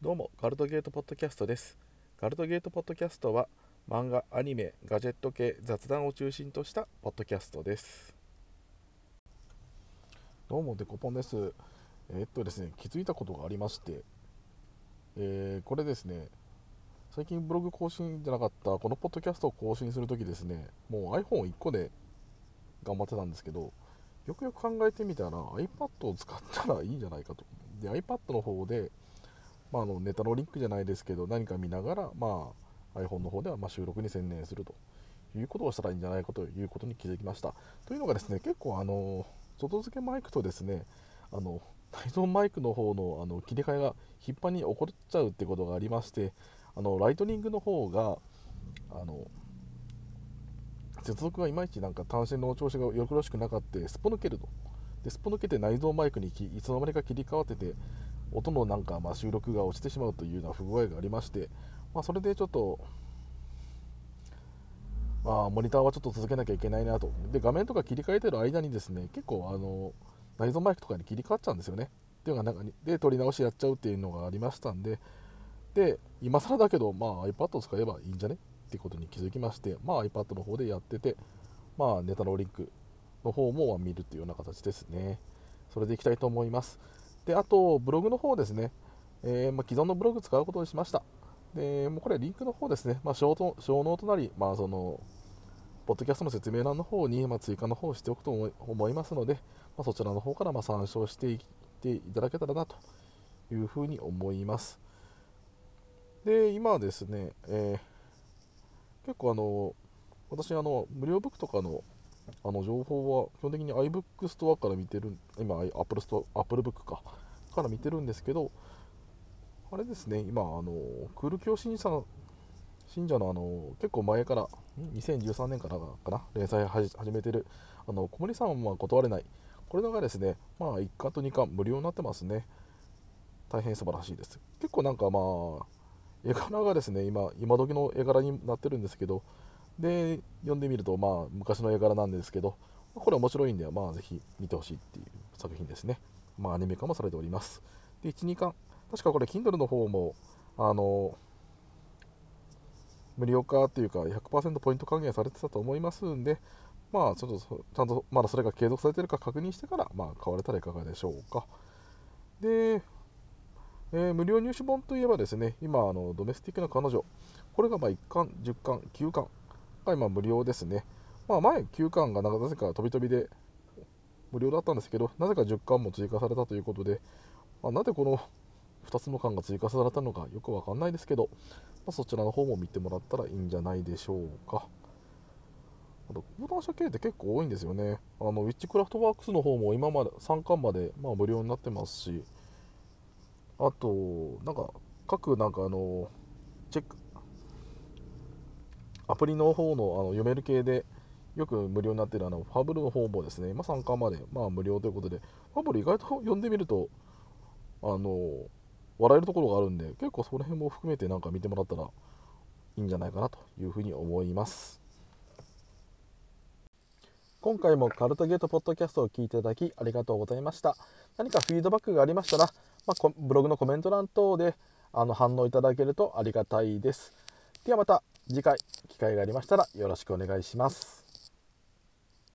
どうもガルトゲートポッドキャストです。ガルトゲートポッドキャストは漫画アニメガジェット系雑談を中心としたポッドキャストです。どうもデコポンです。えー、っとですね気づいたことがありましてえー、これですね最近ブログ更新じゃなかったこのポッドキャストを更新するときですねもう iPhone1 個で頑張ってたんですけどよくよく考えてみたら iPad を使ったらいいんじゃないかと。で iPad の方でまあ、あのネタのリンクじゃないですけど何か見ながら、まあ、iPhone の方ではま収録に専念するということをしたらいいんじゃないかということに気づきました。というのがですね結構あの外付けマイクとですねあの内蔵マイクの方のあの切り替えが頻繁に起こっちゃうってことがありましてあのライトニングの方があの接続がいまいちなんか単身の調子がよろしくなかったすっぽ抜けると。ですっぽ抜けて内蔵マイクにいつの間にか切り替わってて音のなんかま収録が落ちてしまうというような不具合がありまして、まあ、それでちょっと、まあ、モニターはちょっと続けなきゃいけないなと。で画面とか切り替えてる間にですね結構あの内蔵マイクとかに切り替わっちゃうんですよね。っていうのが中にで撮り直しやっちゃうっていうのがありましたんでで今更だけど、まあ、iPad を使えばいいんじゃねっていうことに気づきまして、まあ、iPad の方でやってて、まあ、ネタのリンクの方も見るっていうような形ですね。それでいきたいと思います。であと、ブログの方ですね、えー、まあ、既存のブログ使うことにしました。でもうこれ、リンクの方ですね、まあ、ショーノートなり、まあ、そのポッドキャストの説明欄の方に、ま、追加の方をしておくと思いますので、まあ、そちらの方からま参照していっていただけたらなというふうに思います。で、今ですね、えー、結構あの、私あの、無料ブックとかのあの情報は基本的に iBook ストアから見てる、今 Apple, スト Apple Book かから見てるんですけど、あれですね、今、あのクール教信者信者のあの結構前から、2013年からかな、連載始めてる、あの小森さんは断れない、これがですね、まあ、1巻と2巻無料になってますね。大変素晴らしいです。結構なんかまあ、絵柄がですね、今、今時の絵柄になってるんですけど、で読んでみると、まあ、昔の絵柄なんですけどこれ面白いんで、まあ、ぜひ見てほしいっていう作品ですね、まあ、アニメ化もされております。で1、2巻確かこれ Kindle の方もあの無料化っていうか100%ポイント還元されてたと思いますんでまあちょっとちゃんとまだそれが継続されてるか確認してから、まあ、買われたらいかがでしょうか。で、えー、無料入手本といえばですね今あのドメスティックな彼女。これがまあ1巻10巻9巻が今無料ですね。まあ、前9巻がなぜか飛び飛びで無料だったんですけど、なぜか10巻も追加されたということで、まあ、なぜこの2つの巻が追加されたのかよくわかんないですけど、まあ、そちらの方も見てもらったらいいんじゃないでしょうか。あと、講談社系って結構多いんですよね。あの、ウィッチクラフトワークスの方も今まで3巻まで、まあ、無料になってますし、あと、なんか、各なんかあの、チェック、アプリの方のあの読める系でよく無料になっているあのファブルの方もですね、まあ、参加まで、まあ、無料ということで、ファブル意外と読んでみると、あの、笑えるところがあるんで、結構その辺も含めてなんか見てもらったらいいんじゃないかなというふうに思います。今回もカルトゲートポッドキャストを聞いていただきありがとうございました。何かフィードバックがありましたら、まあ、ブログのコメント欄等であの反応いただけるとありがたいです。ではまた次回機会がありましたらよろしくお願いします。